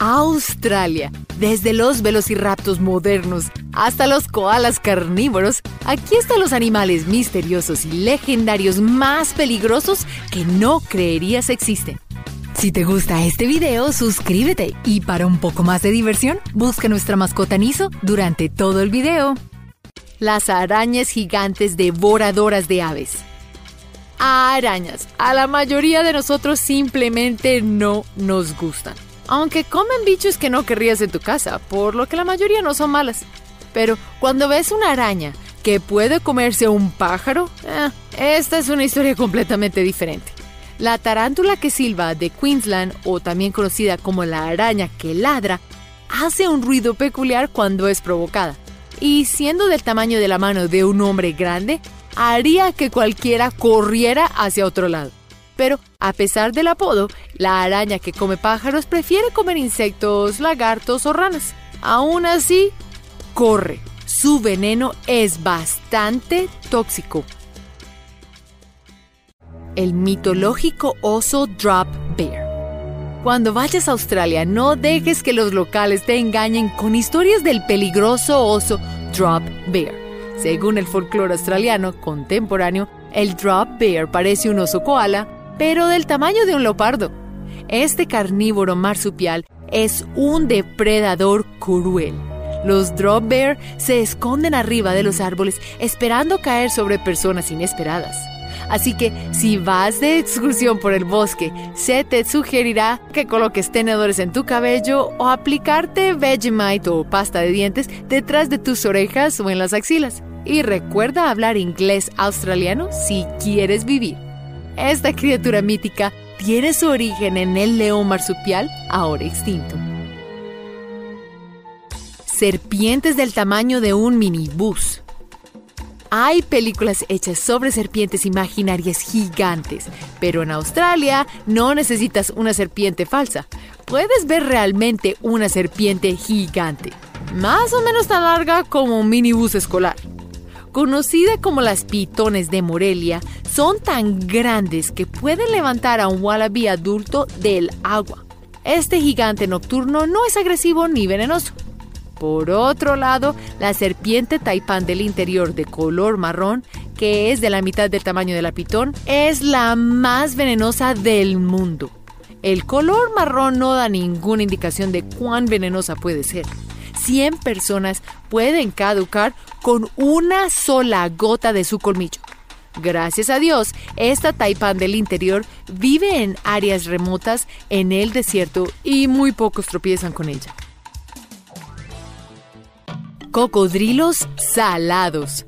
Australia. Desde los velociraptos modernos hasta los koalas carnívoros, aquí están los animales misteriosos y legendarios más peligrosos que no creerías existen. Si te gusta este video, suscríbete y para un poco más de diversión, busca nuestra mascota Niso durante todo el video. Las arañas gigantes devoradoras de aves. Arañas. A la mayoría de nosotros simplemente no nos gustan aunque comen bichos que no querrías en tu casa, por lo que la mayoría no son malas. Pero cuando ves una araña que puede comerse un pájaro, eh, esta es una historia completamente diferente. La tarántula que silba de Queensland, o también conocida como la araña que ladra, hace un ruido peculiar cuando es provocada. Y siendo del tamaño de la mano de un hombre grande, haría que cualquiera corriera hacia otro lado. Pero, a pesar del apodo, la araña que come pájaros prefiere comer insectos, lagartos o ranas. Aún así, corre. Su veneno es bastante tóxico. El mitológico oso Drop Bear. Cuando vayas a Australia, no dejes que los locales te engañen con historias del peligroso oso Drop Bear. Según el folclore australiano contemporáneo, el Drop Bear parece un oso koala, pero del tamaño de un leopardo. Este carnívoro marsupial es un depredador cruel. Los drop bear se esconden arriba de los árboles esperando caer sobre personas inesperadas. Así que si vas de excursión por el bosque, se te sugerirá que coloques tenedores en tu cabello o aplicarte Vegemite o pasta de dientes detrás de tus orejas o en las axilas. Y recuerda hablar inglés australiano si quieres vivir. Esta criatura mítica tiene su origen en el león marsupial, ahora extinto. Serpientes del tamaño de un minibús. Hay películas hechas sobre serpientes imaginarias gigantes, pero en Australia no necesitas una serpiente falsa. Puedes ver realmente una serpiente gigante, más o menos tan larga como un minibús escolar conocida como las pitones de Morelia, son tan grandes que pueden levantar a un wallaby adulto del agua. Este gigante nocturno no es agresivo ni venenoso. Por otro lado, la serpiente taipán del interior de color marrón, que es de la mitad del tamaño de la pitón, es la más venenosa del mundo. El color marrón no da ninguna indicación de cuán venenosa puede ser. 100 personas pueden caducar con una sola gota de su colmillo. Gracias a Dios, esta taipán del interior vive en áreas remotas en el desierto y muy pocos tropiezan con ella. Cocodrilos salados.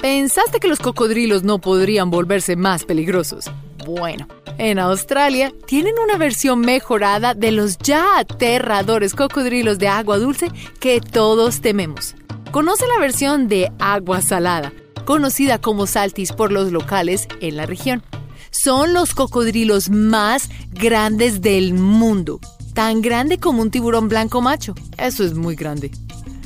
¿Pensaste que los cocodrilos no podrían volverse más peligrosos? Bueno, en Australia tienen una versión mejorada de los ya aterradores cocodrilos de agua dulce que todos tememos. Conoce la versión de agua salada, conocida como saltis por los locales en la región. Son los cocodrilos más grandes del mundo, tan grande como un tiburón blanco macho. Eso es muy grande.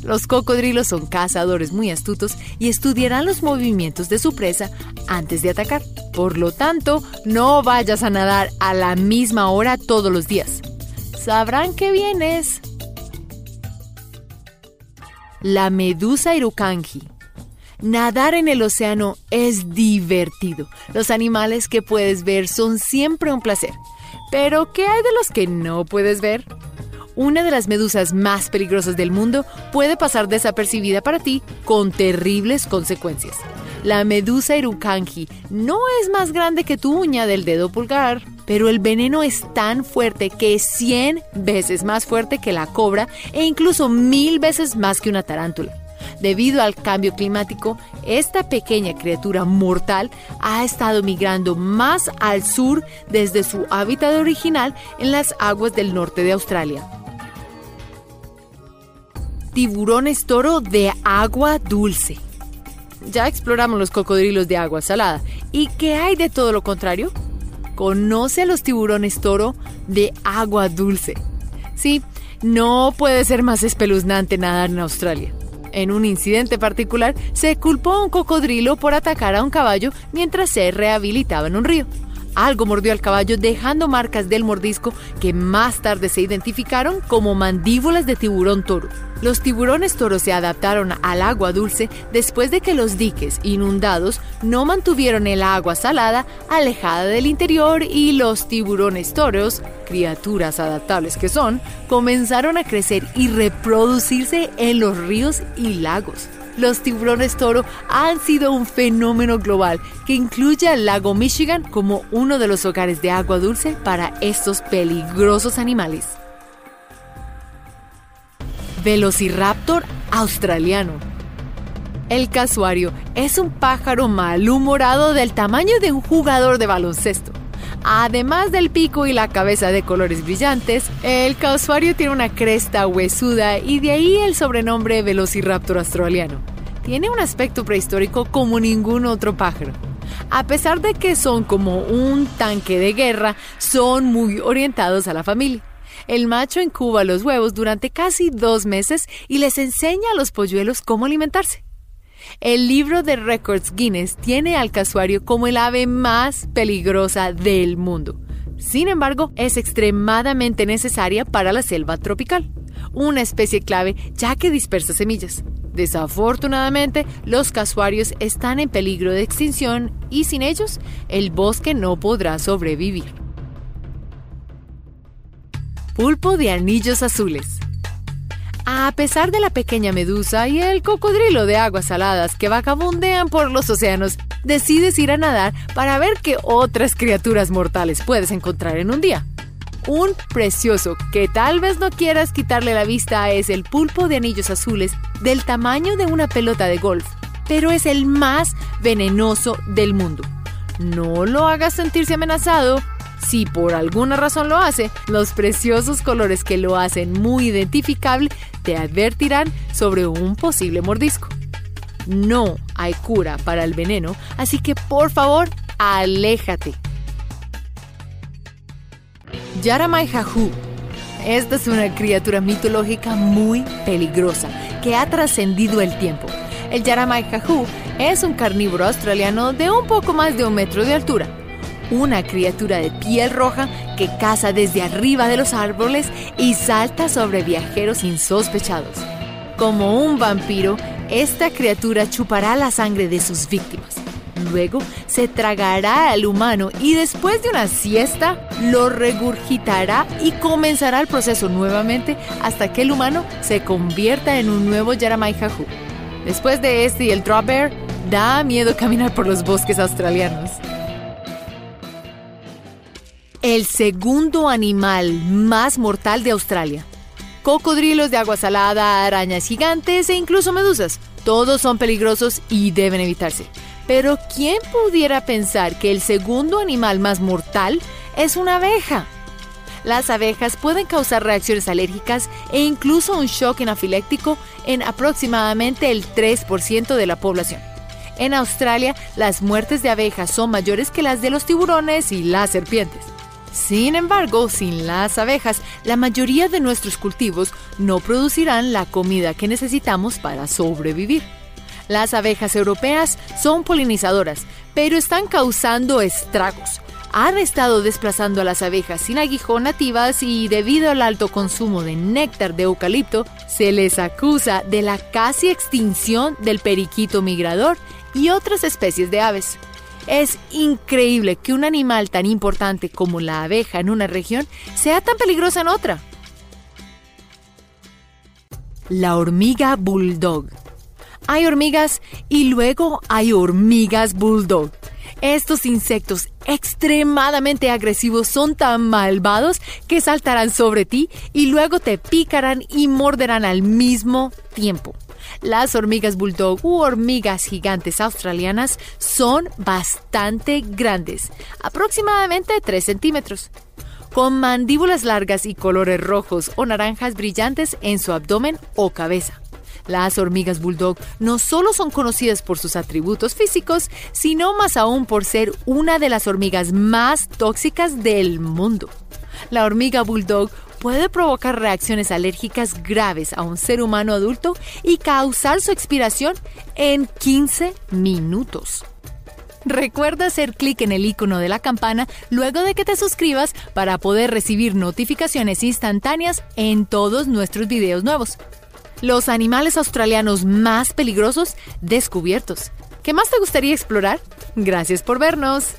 Los cocodrilos son cazadores muy astutos y estudiarán los movimientos de su presa antes de atacar. Por lo tanto, no vayas a nadar a la misma hora todos los días. Sabrán que vienes. La medusa irukanji. Nadar en el océano es divertido. Los animales que puedes ver son siempre un placer. Pero, ¿qué hay de los que no puedes ver? Una de las medusas más peligrosas del mundo puede pasar desapercibida para ti con terribles consecuencias. La medusa irukanji no es más grande que tu uña del dedo pulgar, pero el veneno es tan fuerte que es 100 veces más fuerte que la cobra e incluso mil veces más que una tarántula. Debido al cambio climático, esta pequeña criatura mortal ha estado migrando más al sur desde su hábitat original en las aguas del norte de Australia. Tiburones toro de agua dulce. Ya exploramos los cocodrilos de agua salada. ¿Y qué hay de todo lo contrario? conoce a los tiburones toro de agua dulce. Sí, no puede ser más espeluznante nadar en Australia. En un incidente particular, se culpó a un cocodrilo por atacar a un caballo mientras se rehabilitaba en un río. Algo mordió al caballo dejando marcas del mordisco que más tarde se identificaron como mandíbulas de tiburón toro. Los tiburones toros se adaptaron al agua dulce después de que los diques inundados no mantuvieron el agua salada alejada del interior y los tiburones toros, criaturas adaptables que son, comenzaron a crecer y reproducirse en los ríos y lagos los tiburones toro han sido un fenómeno global que incluye al lago Michigan como uno de los hogares de agua dulce para estos peligrosos animales. Velociraptor australiano. El casuario es un pájaro malhumorado del tamaño de un jugador de baloncesto. Además del pico y la cabeza de colores brillantes, el casuario tiene una cresta huesuda y de ahí el sobrenombre Velociraptor australiano. Tiene un aspecto prehistórico como ningún otro pájaro. A pesar de que son como un tanque de guerra, son muy orientados a la familia. El macho incuba los huevos durante casi dos meses y les enseña a los polluelos cómo alimentarse. El libro de Records Guinness tiene al casuario como el ave más peligrosa del mundo. Sin embargo, es extremadamente necesaria para la selva tropical, una especie clave ya que dispersa semillas. Desafortunadamente, los casuarios están en peligro de extinción y sin ellos, el bosque no podrá sobrevivir. Pulpo de anillos azules. A pesar de la pequeña medusa y el cocodrilo de aguas saladas que vagabundean por los océanos, decides ir a nadar para ver qué otras criaturas mortales puedes encontrar en un día. Un precioso que tal vez no quieras quitarle la vista es el pulpo de anillos azules del tamaño de una pelota de golf, pero es el más venenoso del mundo. No lo hagas sentirse amenazado si por alguna razón lo hace, los preciosos colores que lo hacen muy identificable te advertirán sobre un posible mordisco. No hay cura para el veneno, así que por favor, aléjate. Yaramai Jahu. Esta es una criatura mitológica muy peligrosa que ha trascendido el tiempo. El Yaramai Jahu es un carnívoro australiano de un poco más de un metro de altura una criatura de piel roja que caza desde arriba de los árboles y salta sobre viajeros insospechados. Como un vampiro, esta criatura chupará la sangre de sus víctimas. Luego se tragará al humano y después de una siesta lo regurgitará y comenzará el proceso nuevamente hasta que el humano se convierta en un nuevo Yaramai Después de este y el Drop Bear, da miedo caminar por los bosques australianos el segundo animal más mortal de Australia. Cocodrilos de agua salada, arañas gigantes e incluso medusas. Todos son peligrosos y deben evitarse. Pero ¿quién pudiera pensar que el segundo animal más mortal es una abeja? Las abejas pueden causar reacciones alérgicas e incluso un shock anafiléctico en aproximadamente el 3% de la población. En Australia, las muertes de abejas son mayores que las de los tiburones y las serpientes. Sin embargo, sin las abejas, la mayoría de nuestros cultivos no producirán la comida que necesitamos para sobrevivir. Las abejas europeas son polinizadoras, pero están causando estragos. Han estado desplazando a las abejas sin aguijón nativas y debido al alto consumo de néctar de eucalipto, se les acusa de la casi extinción del periquito migrador y otras especies de aves. Es increíble que un animal tan importante como la abeja en una región sea tan peligrosa en otra. La hormiga bulldog. Hay hormigas y luego hay hormigas bulldog. Estos insectos extremadamente agresivos son tan malvados que saltarán sobre ti y luego te picarán y morderán al mismo tiempo. Las hormigas bulldog u hormigas gigantes australianas son bastante grandes, aproximadamente 3 centímetros, con mandíbulas largas y colores rojos o naranjas brillantes en su abdomen o cabeza. Las hormigas bulldog no solo son conocidas por sus atributos físicos, sino más aún por ser una de las hormigas más tóxicas del mundo. La hormiga bulldog puede provocar reacciones alérgicas graves a un ser humano adulto y causar su expiración en 15 minutos. Recuerda hacer clic en el icono de la campana luego de que te suscribas para poder recibir notificaciones instantáneas en todos nuestros videos nuevos. Los animales australianos más peligrosos descubiertos. ¿Qué más te gustaría explorar? Gracias por vernos.